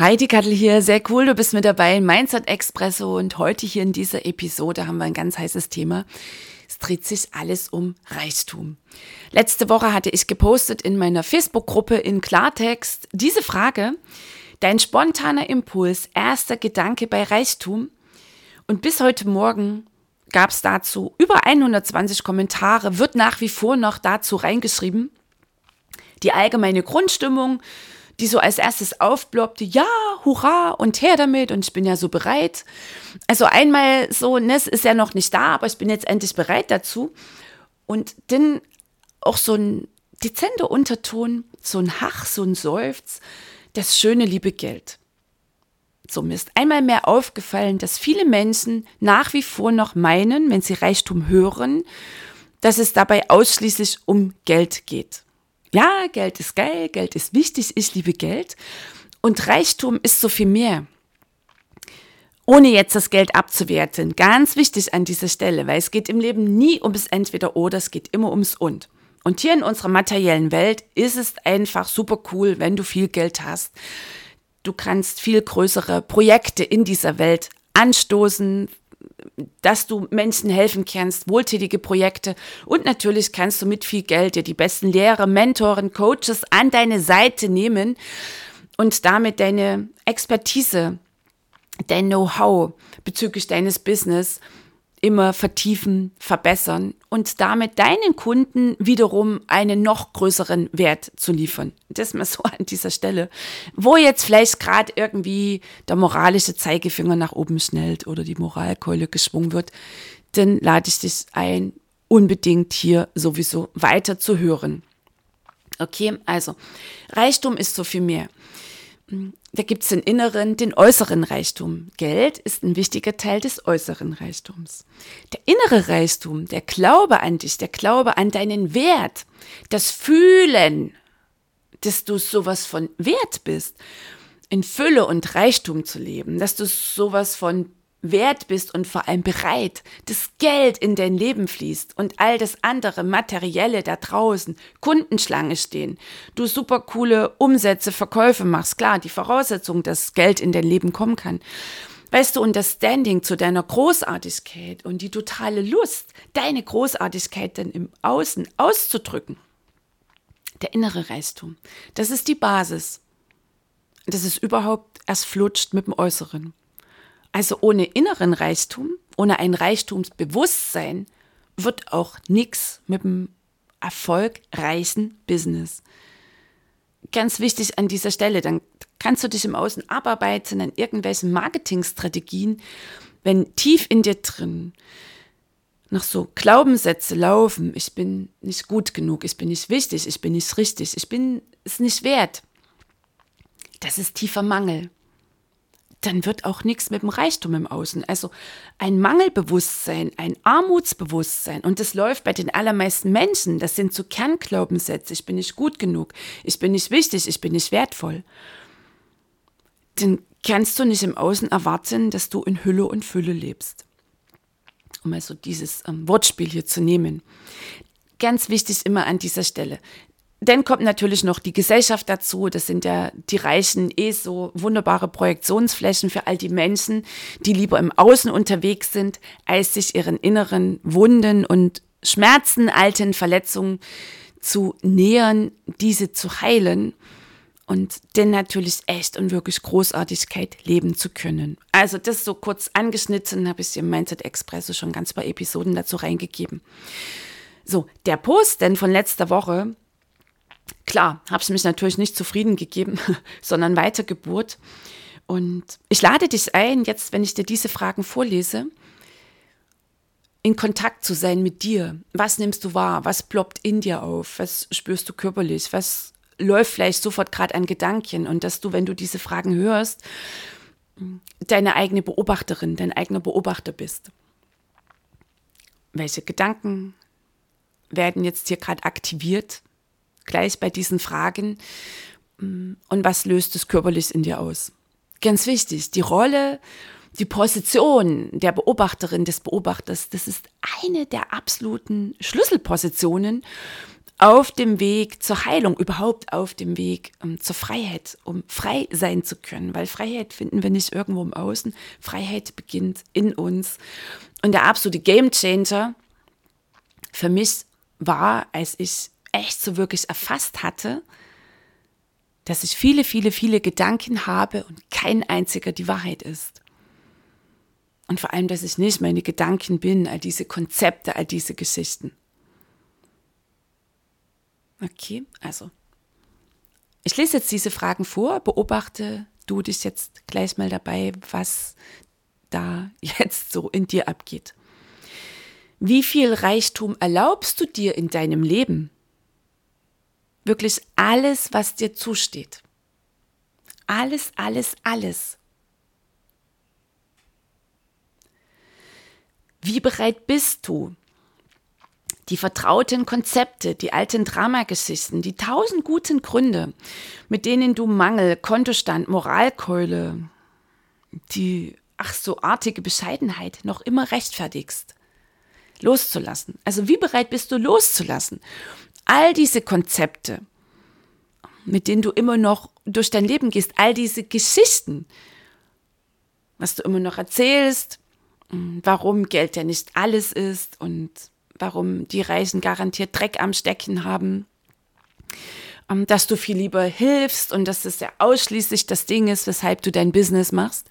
Heidi Kattel hier, sehr cool, du bist mit dabei in Mindset Expresso und heute hier in dieser Episode haben wir ein ganz heißes Thema. Es dreht sich alles um Reichtum. Letzte Woche hatte ich gepostet in meiner Facebook-Gruppe in Klartext diese Frage, dein spontaner Impuls, erster Gedanke bei Reichtum. Und bis heute Morgen gab es dazu über 120 Kommentare, wird nach wie vor noch dazu reingeschrieben. Die allgemeine Grundstimmung, die so als erstes aufploppte, ja, hurra und her damit und ich bin ja so bereit. Also einmal so, ne, es ist ja noch nicht da, aber ich bin jetzt endlich bereit dazu. Und dann auch so ein dezenter Unterton, so ein Hach, so ein Seufz, das schöne liebe Geld. So mir ist einmal mehr aufgefallen, dass viele Menschen nach wie vor noch meinen, wenn sie Reichtum hören, dass es dabei ausschließlich um Geld geht. Ja, Geld ist geil, Geld ist wichtig, ich liebe Geld. Und Reichtum ist so viel mehr. Ohne jetzt das Geld abzuwerten, ganz wichtig an dieser Stelle, weil es geht im Leben nie ums Entweder oder, es geht immer ums Und. Und hier in unserer materiellen Welt ist es einfach super cool, wenn du viel Geld hast. Du kannst viel größere Projekte in dieser Welt anstoßen, dass du Menschen helfen kannst, wohltätige Projekte. Und natürlich kannst du mit viel Geld dir die besten Lehrer, Mentoren, Coaches an deine Seite nehmen und damit deine Expertise, dein Know-how bezüglich deines Business immer vertiefen, verbessern und damit deinen Kunden wiederum einen noch größeren Wert zu liefern. Das mal so an dieser Stelle, wo jetzt vielleicht gerade irgendwie der moralische Zeigefinger nach oben schnellt oder die Moralkeule geschwungen wird, dann lade ich dich ein, unbedingt hier sowieso weiter zu hören. Okay, also Reichtum ist so viel mehr da gibt es den inneren, den äußeren Reichtum. Geld ist ein wichtiger Teil des äußeren Reichtums. Der innere Reichtum, der Glaube an dich, der Glaube an deinen Wert, das Fühlen, dass du sowas von Wert bist, in Fülle und Reichtum zu leben, dass du sowas von wert bist und vor allem bereit, dass Geld in dein Leben fließt und all das andere Materielle da draußen, Kundenschlange stehen, du super coole Umsätze, Verkäufe machst, klar, die Voraussetzung, dass Geld in dein Leben kommen kann. Weißt du, und das Standing zu deiner Großartigkeit und die totale Lust, deine Großartigkeit dann im Außen auszudrücken. Der innere Reichtum, das ist die Basis. Das ist überhaupt erst flutscht mit dem Äußeren. Also ohne inneren Reichtum, ohne ein Reichtumsbewusstsein wird auch nichts mit dem erfolgreichen Business. Ganz wichtig an dieser Stelle, dann kannst du dich im Außen abarbeiten an irgendwelchen Marketingstrategien, wenn tief in dir drin noch so Glaubenssätze laufen, ich bin nicht gut genug, ich bin nicht wichtig, ich bin nicht richtig, ich bin es nicht wert. Das ist tiefer Mangel dann wird auch nichts mit dem Reichtum im Außen. Also ein Mangelbewusstsein, ein Armutsbewusstsein. Und das läuft bei den allermeisten Menschen. Das sind so Kernglaubenssätze. Ich bin nicht gut genug. Ich bin nicht wichtig. Ich bin nicht wertvoll. Dann kannst du nicht im Außen erwarten, dass du in Hülle und Fülle lebst. Um also dieses ähm, Wortspiel hier zu nehmen. Ganz wichtig immer an dieser Stelle. Dann kommt natürlich noch die Gesellschaft dazu. Das sind ja die Reichen eh so wunderbare Projektionsflächen für all die Menschen, die lieber im Außen unterwegs sind, als sich ihren inneren Wunden und Schmerzen, alten Verletzungen zu nähern, diese zu heilen und dann natürlich echt und wirklich Großartigkeit leben zu können. Also das so kurz angeschnitten, habe ich im Mindset Expresso schon ganz paar Episoden dazu reingegeben. So, der Post denn von letzter Woche, Klar, habe ich mich natürlich nicht zufrieden gegeben, sondern weitergeburt. Und ich lade dich ein, jetzt, wenn ich dir diese Fragen vorlese, in Kontakt zu sein mit dir. Was nimmst du wahr? Was ploppt in dir auf? Was spürst du körperlich? Was läuft vielleicht sofort gerade an Gedanken? Und dass du, wenn du diese Fragen hörst, deine eigene Beobachterin, dein eigener Beobachter bist. Welche Gedanken werden jetzt hier gerade aktiviert, gleich bei diesen Fragen? Und was löst es körperlich in dir aus? Ganz wichtig, die Rolle die Position der Beobachterin, des Beobachters, das ist eine der absoluten Schlüsselpositionen auf dem Weg zur Heilung, überhaupt auf dem Weg um, ähm, zur Freiheit, um frei sein zu können. Weil Freiheit finden wir nicht irgendwo im Außen. Freiheit beginnt in uns. Und der absolute Gamechanger für mich war, als ich echt so wirklich erfasst hatte, dass ich viele, viele, viele Gedanken habe und kein einziger die Wahrheit ist. Und vor allem, dass ich nicht meine Gedanken bin, all diese Konzepte, all diese Geschichten. Okay, also. Ich lese jetzt diese Fragen vor, beobachte du dich jetzt gleich mal dabei, was da jetzt so in dir abgeht. Wie viel Reichtum erlaubst du dir in deinem Leben? Wirklich alles, was dir zusteht. Alles, alles, alles. Wie bereit bist du, die vertrauten Konzepte, die alten Dramageschichten, die tausend guten Gründe, mit denen du Mangel, Kontostand, Moralkeule, die ach so artige Bescheidenheit noch immer rechtfertigst, loszulassen. Also wie bereit bist du loszulassen? All diese Konzepte, mit denen du immer noch durch dein Leben gehst, all diese Geschichten, was du immer noch erzählst, warum Geld ja nicht alles ist und warum die Reisen garantiert Dreck am Stecken haben, ähm, dass du viel lieber hilfst und dass das ja ausschließlich das Ding ist, weshalb du dein Business machst.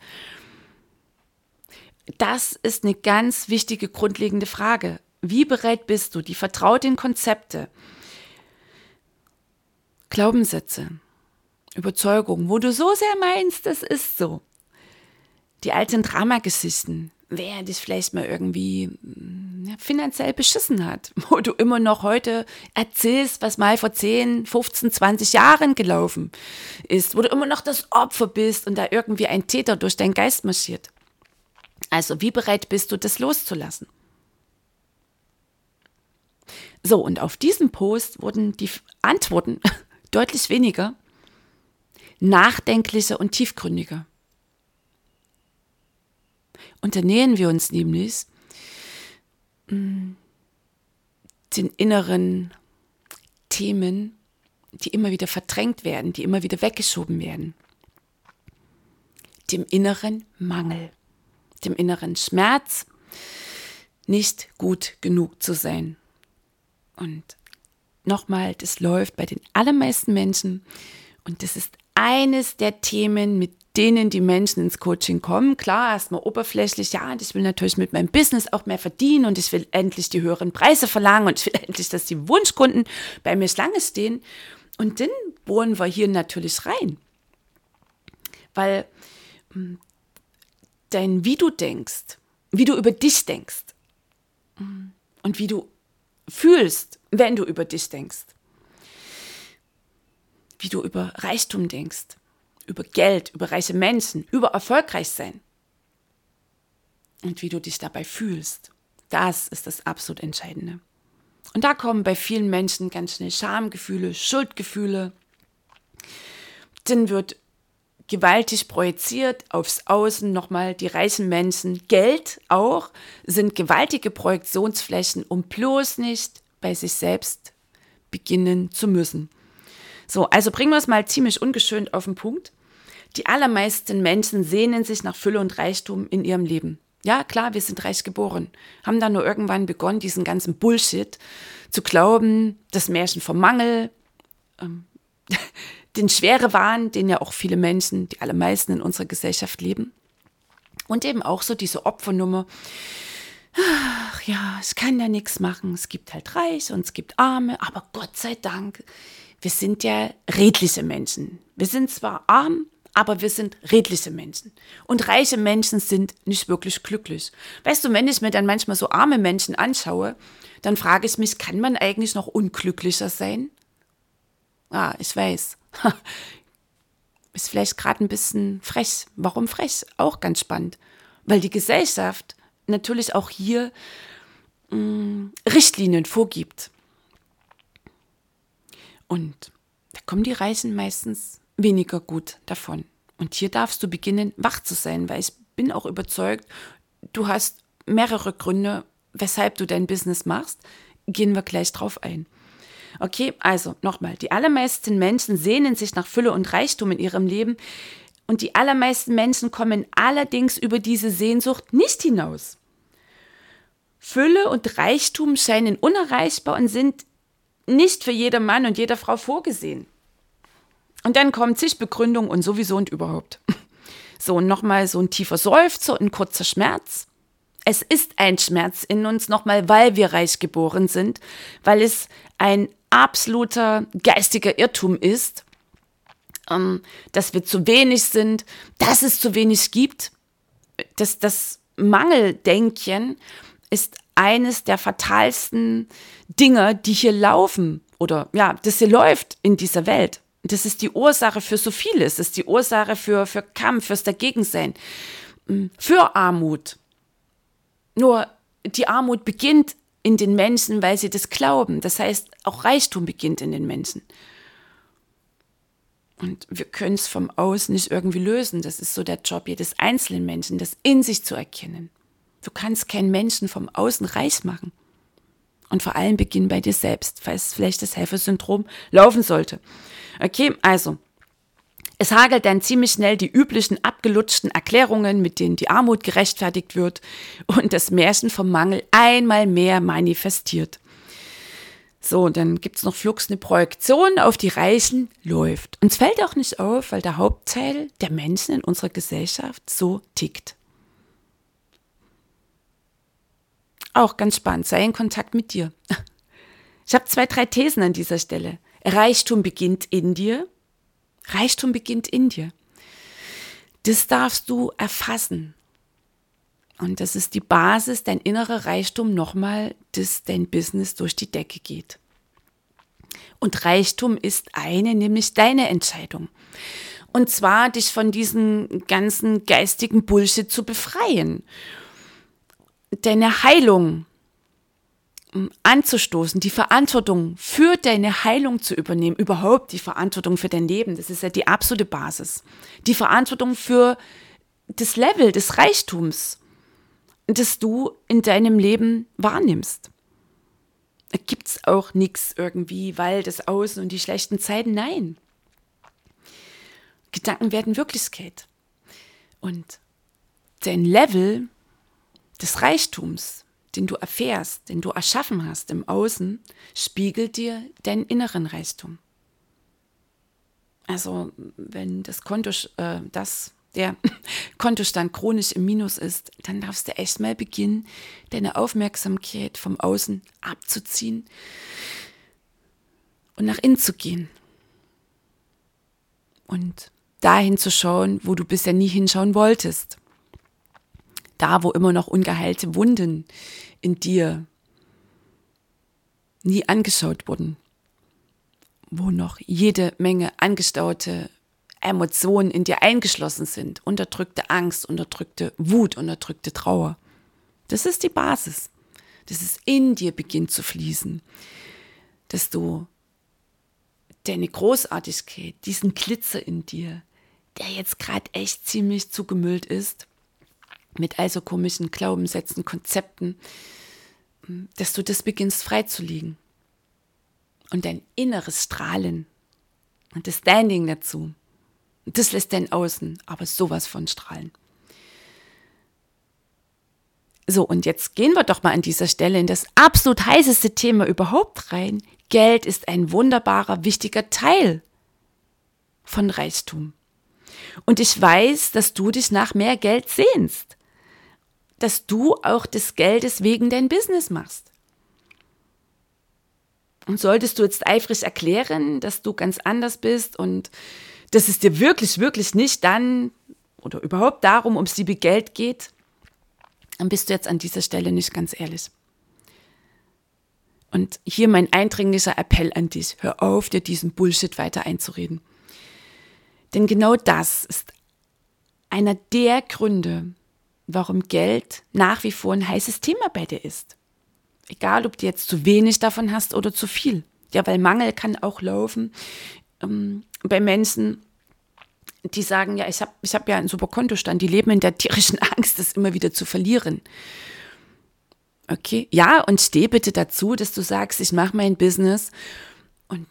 Das ist eine ganz wichtige, grundlegende Frage. Wie bereit bist du, die vertrauten Konzepte, Glaubenssätze, Überzeugungen, wo du so sehr meinst, das ist so, die alten Dramageschichten, wer dich vielleicht mal irgendwie mm, ja, finanziell beschissen hat, wo du immer noch heute erzählst, was mal vor 10, 15, 20 Jahren gelaufen ist, wo du immer noch das Opfer bist und da irgendwie ein Täter durch deinen Geist marschiert. Also, wie bereit bist du, das loszulassen? So, und auf diesem Post wurden die Antworten deutlich weniger, nachdenklicher und tiefgründiger unternähen wir uns nämlich mm, den inneren Themen, die immer wieder verdrängt werden, die immer wieder weggeschoben werden. Dem inneren Mangel, dem inneren Schmerz, nicht gut genug zu sein. Und nochmal, das läuft bei den allermeisten Menschen und das ist eines der Themen, mit denen die Menschen ins Coaching kommen. Klar, erstmal oberflächlich, ja, und ich will natürlich mit meinem Business auch mehr verdienen und ich will endlich die höheren Preise verlangen und ich will endlich, dass die Wunschkunden bei mir Schlange stehen. Und dann bohren wir hier natürlich rein. Weil hm, dein, wie du denkst, wie du über dich denkst hm, und wie du fühlst, wenn du über dich denkst, wie du über Reichtum denkst, über Geld, über reiche Menschen, über erfolgreich sein. Und wie du dich dabei fühlst. Das ist das absolut Entscheidende. Und da kommen bei vielen Menschen ganz schnell Schamgefühle, Schuldgefühle. Dann wird gewaltig projiziert aufs Außen nochmal die reichen Menschen. Geld auch sind gewaltige Projektionsflächen, um bloß nicht bei sich selbst beginnen zu müssen. So, also bringen wir es mal ziemlich ungeschönt auf den Punkt. Die allermeisten Menschen sehnen sich nach Fülle und Reichtum in ihrem Leben. Ja, klar, wir sind reich geboren, haben dann nur irgendwann begonnen, diesen ganzen Bullshit zu glauben, das Märchen vom Mangel, ähm, den schwere Wahn, den ja auch viele Menschen, die allermeisten in unserer Gesellschaft leben. Und eben auch so diese Opfernummer. Ach ja, ich kann ja nichts machen. Es gibt halt Reich und es gibt Arme, aber Gott sei Dank wir sind ja redliche Menschen. Wir sind zwar arm, aber wir sind redliche Menschen. Und reiche Menschen sind nicht wirklich glücklich. Weißt du, wenn ich mir dann manchmal so arme Menschen anschaue, dann frage ich mich, kann man eigentlich noch unglücklicher sein? Ah, ich weiß. Ist vielleicht gerade ein bisschen frech. Warum frech? Auch ganz spannend. Weil die Gesellschaft natürlich auch hier mh, mm, Richtlinien vorgibt. Und da kommen die Reichen meistens weniger gut davon. Und hier darfst du beginnen, wach zu sein, weil ich bin auch überzeugt, du hast mehrere Gründe, weshalb du dein Business machst. Gehen wir gleich drauf ein. Okay, also nochmal, die allermeisten Menschen sehnen sich nach Fülle und Reichtum in ihrem Leben und die allermeisten Menschen kommen allerdings über diese Sehnsucht nicht hinaus. Fülle und Reichtum scheinen unerreichbar und sind nicht für jeder Mann und jeder Frau vorgesehen. Und dann kommt zig Begründung und sowieso und überhaupt. So, und nochmal so ein tiefer Seufzer und ein kurzer Schmerz. Es ist ein Schmerz in uns nochmal, weil wir reich geboren sind, weil es ein absoluter geistiger Irrtum ist, ähm, dass wir zu wenig sind, dass es zu wenig gibt. Das, das Mangeldenken ist eines der fatalsten Dinge, die hier laufen oder ja, das hier läuft in dieser Welt. Das ist die Ursache für so vieles. Das ist die Ursache für, für Kampf, fürs Dagegensein, mm, für Armut. Nur die Armut beginnt in den Menschen, weil sie das glauben. Das heißt, auch Reichtum beginnt in den Menschen. Und wir können es vom Außen nicht irgendwie lösen. Das ist so der Job jedes einzelnen Menschen, das in sich zu erkennen. Du kannst keinen Menschen vom Außen reich machen. Und vor allem beginnen bei dir selbst, falls vielleicht das Helfersyndrom laufen sollte. Okay, also. Es hagelt dann ziemlich schnell die üblichen abgelutschten Erklärungen, mit denen die Armut gerechtfertigt wird und das Märchen vom Mangel einmal mehr manifestiert. So, dann gibt es noch flugs eine Projektion auf die Reichen, läuft. Uns fällt auch nicht auf, weil der Hauptteil der Menschen in unserer Gesellschaft so tickt. Auch ganz spannend, sei in Kontakt mit dir. Ich habe zwei, drei Thesen an dieser Stelle. Reichtum beginnt in dir. Reichtum beginnt in dir. Das darfst du erfassen. Und das ist die Basis, dein innerer Reichtum nochmal, dass dein Business durch die Decke geht. Und Reichtum ist eine, nämlich deine Entscheidung. Und zwar dich von diesem ganzen geistigen Bullshit zu befreien. Deine Heilung anzustoßen, die Verantwortung für deine Heilung zu übernehmen, überhaupt die Verantwortung für dein Leben, das ist ja die absolute Basis. Die Verantwortung für das Level des Reichtums, das du in deinem Leben wahrnimmst. Da gibt es auch nichts irgendwie, weil das Außen und die schlechten Zeiten, nein. Gedanken werden Wirklichkeit. Und dein Level des Reichtums, den du erfährst, den du erschaffen hast im Außen, spiegelt dir deinen inneren Reichtum. Also wenn das Konto, äh, das, der Kontostand chronisch im Minus ist, dann darfst du echt mal beginnen, deine Aufmerksamkeit vom Außen abzuziehen und nach innen zu gehen. Und dahin zu schauen, wo du bisher nie hinschauen wolltest da, wo immer noch ungeheilte Wunden in dir nie angeschaut wurden, wo noch jede Menge angestaute Emotionen in dir eingeschlossen sind, unterdrückte Angst, unterdrückte Wut, unterdrückte Trauer. Das ist die Basis, dass es in dir beginnt zu fließen, dass du deine Großartigkeit, diesen Glitzer in dir, der jetzt gerade echt ziemlich zugemüllt ist, mit komischen Glaubenssätzen, Konzepten, dass du das beginnst freizulegen. Und dein inneres Strahlen und das Standing dazu, das lässt dein Außen aber sowas von strahlen. So, und jetzt gehen wir doch mal an dieser Stelle in das absolut heißeste Thema überhaupt rein. Geld ist ein wunderbarer, wichtiger Teil von Reichtum. Und ich weiß, dass du dich nach mehr Geld sehnst dass du auch des Geldes wegen dein Business machst. Und solltest du jetzt eifrig erklären, dass du ganz anders bist und dass es dir wirklich, wirklich nicht dann oder überhaupt darum ums liebe Geld geht, dann bist du jetzt an dieser Stelle nicht ganz ehrlich. Und hier mein eindringlicher Appell an dich, hör auf, dir diesen Bullshit weiter einzureden. Denn genau das ist einer der Gründe, warum Geld nach wie vor ein heißes Thema bei dir ist. Egal, ob du jetzt zu wenig davon hast oder zu viel. Ja, weil Mangel kann auch laufen ähm, bei Menschen, die sagen, ja, ich habe ich hab ja einen super Kontostand, die leben in der tierischen Angst, das immer wieder zu verlieren. Okay, ja, und steh bitte dazu, dass du sagst, ich mache mein Business und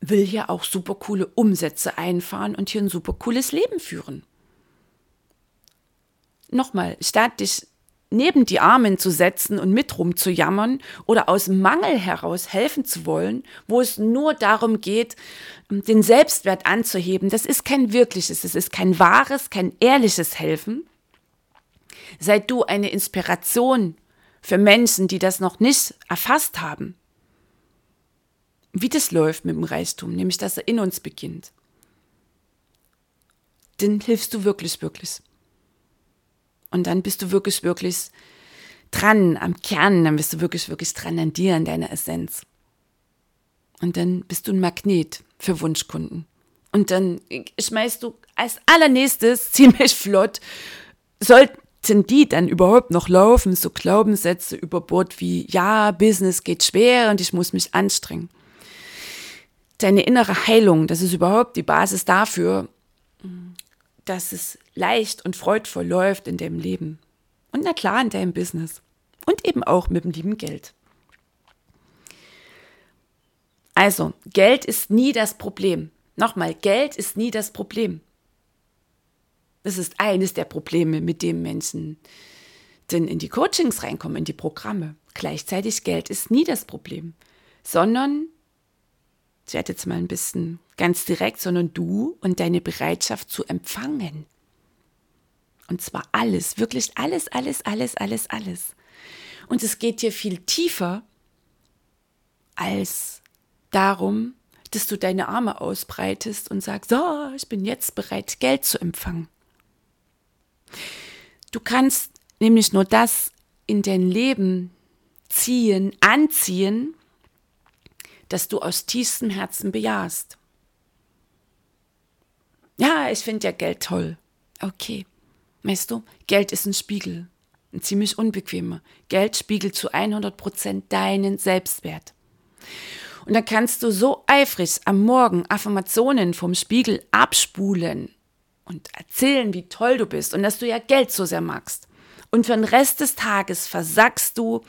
will hier auch super coole Umsätze einfahren und hier ein super cooles Leben führen. Nochmal, statt dich neben die Armen zu setzen und mit rumzujammern oder aus Mangel heraus helfen zu wollen, wo es nur darum geht, den Selbstwert anzuheben. Das ist kein wirkliches, es ist kein wahres, kein ehrliches Helfen. Sei du eine Inspiration für Menschen, die das noch nicht erfasst haben. Wie das läuft mit dem Reichtum, nämlich dass er in uns beginnt. Dann hilfst du wirklich, wirklich. Und dann bist du wirklich, wirklich dran am Kern, dann bist du wirklich, wirklich dran an dir, an deiner Essenz. Und dann bist du ein Magnet für Wunschkunden. Und dann schmeißt du als allernächstes ziemlich flott, sollten die dann überhaupt noch laufen, so Glaubenssätze über Bord wie, ja, Business geht schwer und ich muss mich anstrengen. Deine innere Heilung, das ist überhaupt die Basis dafür, dass es leicht und freudvoll läuft in deinem Leben. Und na klar, in deinem Business. Und eben auch mit dem lieben Geld. Also, Geld ist nie das Problem. Nochmal, Geld ist nie das Problem. Das ist eines der Probleme, mit dem Menschen denn in die Coachings reinkommen, in die Programme. Gleichzeitig Geld ist nie das Problem, sondern ich werde jetzt mal ein bisschen ganz direkt, sondern du und deine Bereitschaft zu empfangen. Und zwar alles, wirklich alles, alles, alles, alles, alles. Und es geht dir viel tiefer als darum, dass du deine Arme ausbreitest und sagst, so, ich bin jetzt bereit, Geld zu empfangen. Du kannst nämlich nur das in dein Leben ziehen, anziehen, das du aus tiefstem Herzen bejahst. Ja, ich finde ja Geld toll. Okay. Weißt du, Geld ist ein Spiegel. Ein ziemlich unbequemer. Geld spiegelt zu 100 Prozent deinen Selbstwert. Und dann kannst du so eifrig am Morgen Affirmationen vom Spiegel abspulen und erzählen, wie toll du bist und dass du ja Geld so sehr magst. Und für den Rest des Tages versackst du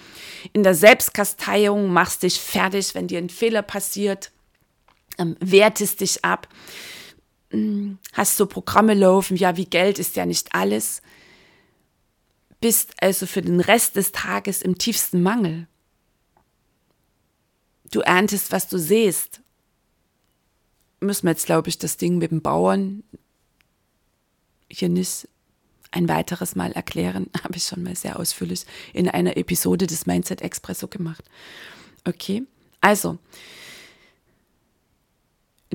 in der Selbstkasteiung, machst dich fertig, wenn dir ein Fehler passiert, ähm, wertest dich ab, hast so Programme laufen, ja, wie Geld ist ja nicht alles, bist also für den Rest des Tages im tiefsten Mangel. Du erntest, was du siehst. Müssen wir jetzt, glaube ich, das Ding mit dem Bauern hier nicht ein weiteres Mal erklären. Habe ich schon mal sehr ausführlich in einer Episode des Mindset Expresso gemacht. Okay, also,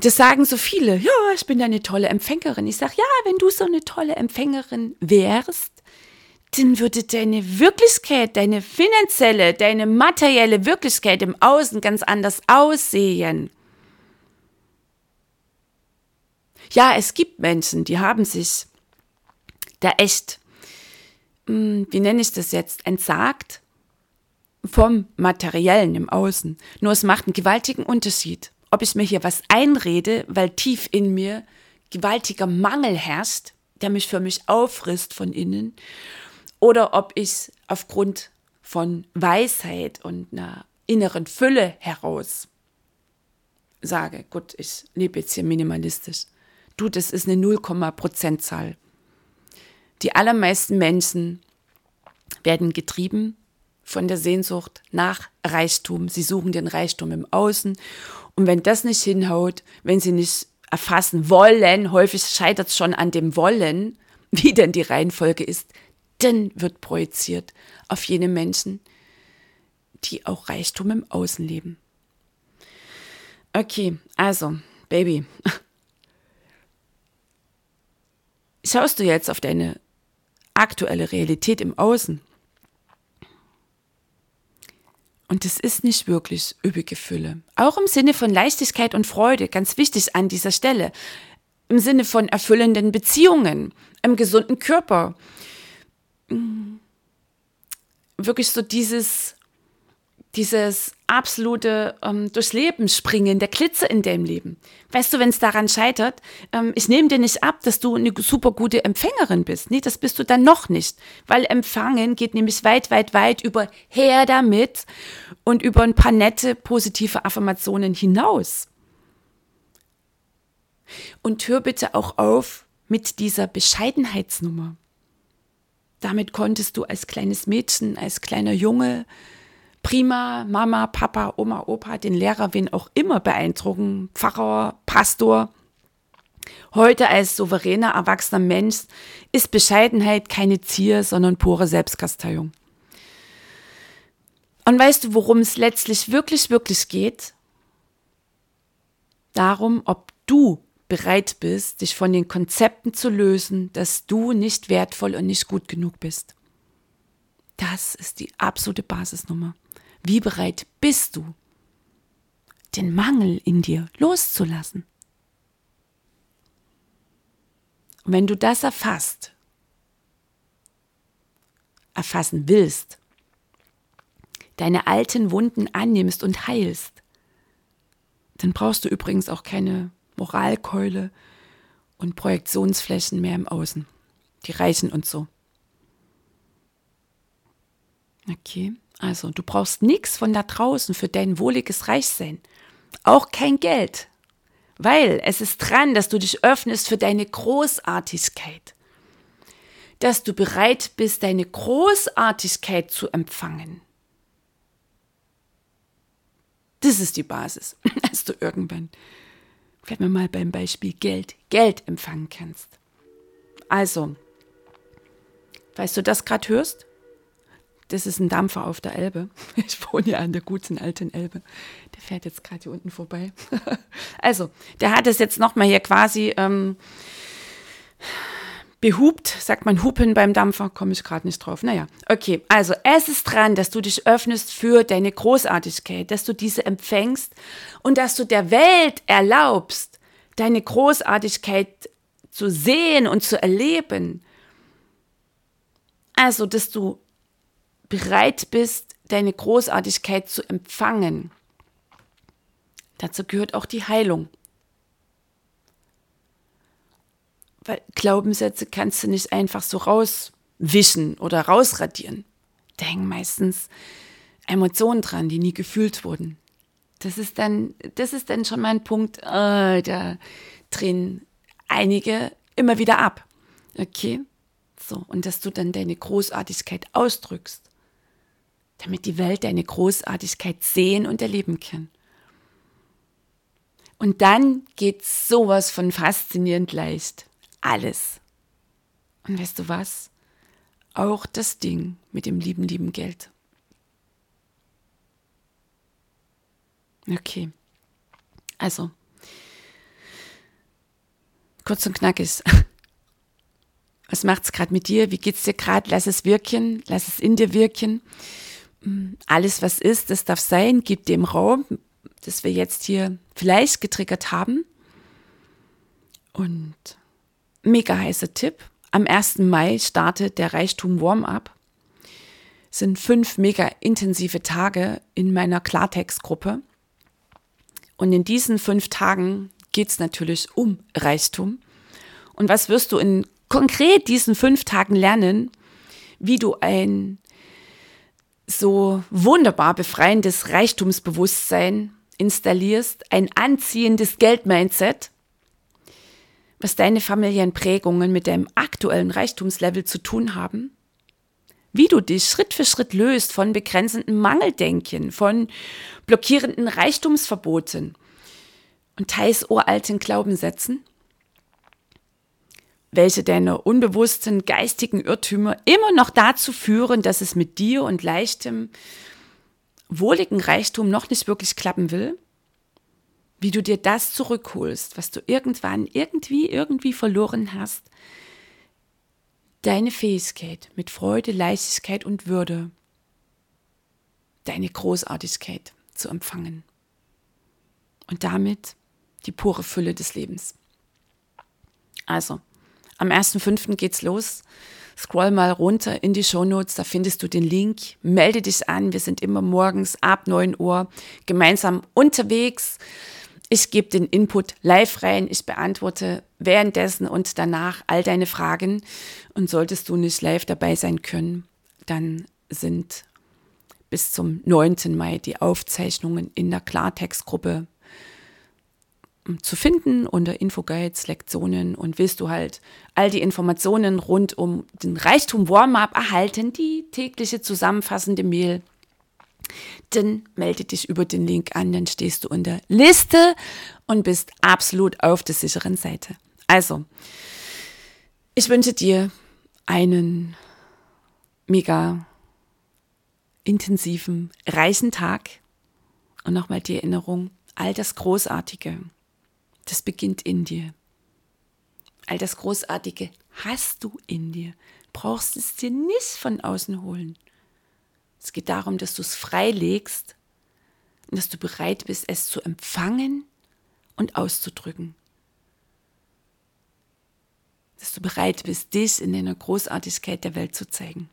das sagen so viele, ja, ich bin eine tolle Empfängerin. Ich sage, ja, wenn du so eine tolle Empfängerin wärst, dann würde deine Wirklichkeit, deine finanzielle, deine materielle Wirklichkeit im Außen ganz anders aussehen. Ja, es gibt Menschen, die haben sich da echt, hm, wie nenne ich das jetzt, entsagt vom Materiellen im Außen. Nur es macht einen gewaltigen Unterschied, ob ich mir hier was einrede, weil tief in mir gewaltiger Mangel herrscht, der mich für mich auffrisst von innen, oder ob ich aufgrund von Weisheit und einer inneren Fülle heraus sage, gut, ich lebe jetzt hier minimalistisch. Du, das ist eine 0, Prozentzahl. Die allermeisten Menschen werden getrieben von der Sehnsucht nach Reichtum. Sie suchen den Reichtum im Außen. Und wenn das nicht hinhaut, wenn sie nicht erfassen wollen, häufig scheitert es schon an dem Wollen, wie denn die Reihenfolge ist, dann wird projiziert auf jene Menschen, die auch Reichtum im Außen leben. Okay, also, Baby, schaust du jetzt auf deine aktuelle Realität im Außen. Und es ist nicht wirklich üppige Fülle. Auch im Sinne von Leichtigkeit und Freude, ganz wichtig an dieser Stelle. Im Sinne von erfüllenden Beziehungen, im gesunden Körper. Wirklich so dieses dieses absolute ähm, durchs Leben springen, der Glitzer in deinem Leben. Weißt du, wenn es daran scheitert, ähm, ich nehme dir nicht ab, dass du eine super gute Empfängerin bist. Nee, das bist du dann noch nicht. Weil Empfangen geht nämlich weit, weit, weit über her damit und über ein paar nette, positive Affirmationen hinaus. Und hör bitte auch auf mit dieser Bescheidenheitsnummer. Damit konntest du als kleines Mädchen, als kleiner Junge, prima Mama, Papa, Oma, Opa, den Lehrer, wen auch immer beeindrucken, Pfarrer, Pastor. Heute als souveräner, erwachsener Mensch ist Bescheidenheit keine Zier, sondern pure Selbstkasteiung. Und weißt du, worum es letztlich wirklich, wirklich geht? Darum, ob du bereit bist, dich von den Konzepten zu lösen, dass du nicht wertvoll und nicht gut genug bist. Das ist die absolute Basisnummer. Wie bereit bist du, den Mangel in dir loszulassen? Und wenn du das erfasst, erfassen willst, deine alten Wunden annimmst und heilst, dann brauchst du übrigens auch keine Moralkeule und Projektionsflächen mehr im Außen. Die reichen uns so. Okay. Also, du brauchst nichts von da draußen für dein wohliges Reichsein. Auch kein Geld. Weil es ist dran, dass du dich öffnest für deine Großartigkeit. Dass du bereit bist, deine Großartigkeit zu empfangen. Das ist die Basis, dass du irgendwann, bleiben wir mal beim Beispiel Geld, Geld empfangen kannst. Also, weißt du das gerade hörst? Das ist ein Dampfer auf der Elbe. Ich wohne ja an der guten alten Elbe. Der fährt jetzt gerade hier unten vorbei. Also, der hat es jetzt nochmal hier quasi ähm, behupt. Sagt man Hupen beim Dampfer? Komme ich gerade nicht drauf. Naja, okay. Also, es ist dran, dass du dich öffnest für deine Großartigkeit, dass du diese empfängst und dass du der Welt erlaubst, deine Großartigkeit zu sehen und zu erleben. Also, dass du bereit bist, deine Großartigkeit zu empfangen. Dazu gehört auch die Heilung. Weil Glaubenssätze kannst du nicht einfach so rauswischen oder rausradieren. Da hängen meistens Emotionen dran, die nie gefühlt wurden. Das ist dann, das ist dann schon mal ein Punkt, äh, da drehen einige immer wieder ab. Okay? So, und dass du dann deine Großartigkeit ausdrückst damit die Welt deine Großartigkeit sehen und erleben kann. Und dann geht sowas von faszinierend leicht. Alles. Und weißt du was? Auch das Ding mit dem lieben, lieben Geld. Okay. Also, kurz und knackig. Was macht's gerade mit dir? Wie geht's dir gerade? Lass es wirken, lass es in dir wirken alles, was ist, das darf sein, gib dem Raum, das wir jetzt hier vielleicht getriggert haben. Und mega heißer Tipp. Am 1. Mai startet der Reichtum Warm-up. Sind fünf mega intensive Tage in meiner Klartext-Gruppe. Und in diesen fünf Tagen geht es natürlich um Reichtum. Und was wirst du in konkret diesen fünf Tagen lernen? Wie du ein so wunderbar befreiendes Reichtumsbewusstsein installierst, ein anziehendes Geldmindset, was deine familiären Prägungen mit deinem aktuellen Reichtumslevel zu tun haben, wie du dich Schritt für Schritt löst von begrenzenden Mangeldenken, von blockierenden Reichtumsverboten und teils uralten Glaubenssätzen welche deine unbewussten geistigen Irrtümer immer noch dazu führen, dass es mit dir und leichtem, wohligen Reichtum noch nicht wirklich klappen will, wie du dir das zurückholst, was du irgendwann irgendwie, irgendwie verloren hast, deine Fähigkeit mit Freude, Leichtigkeit und Würde, deine Großartigkeit zu empfangen. Und damit die pure Fülle des Lebens. Also, am 1.5. geht's los. Scroll mal runter in die Shownotes, da findest du den Link. Melde dich an. Wir sind immer morgens ab 9 Uhr gemeinsam unterwegs. Ich gebe den Input live rein. Ich beantworte währenddessen und danach all deine Fragen. Und solltest du nicht live dabei sein können, dann sind bis zum 9. Mai die Aufzeichnungen in der Klartextgruppe zu finden unter Infoguides, Lektionen und willst du halt all die Informationen rund um den Reichtum Warm-up erhalten, die tägliche zusammenfassende Mail, dann melde dich über den Link an, dann stehst du unter Liste und bist absolut auf der sicheren Seite. Also, ich wünsche dir einen mega intensiven, reichen Tag und nochmal die Erinnerung, all das Großartige, das beginnt in dir. All das Großartige hast du in dir. Brauchst es dir nicht von außen holen. Es geht darum, dass du es freilegst und dass du bereit bist, es zu empfangen und auszudrücken. Dass du bereit bist, dich in deiner Großartigkeit der Welt zu zeigen.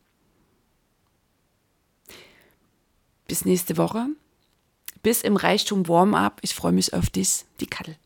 Bis nächste Woche. Bis im Reichtum Warm-up. Ich freue mich auf dich, die Kattel.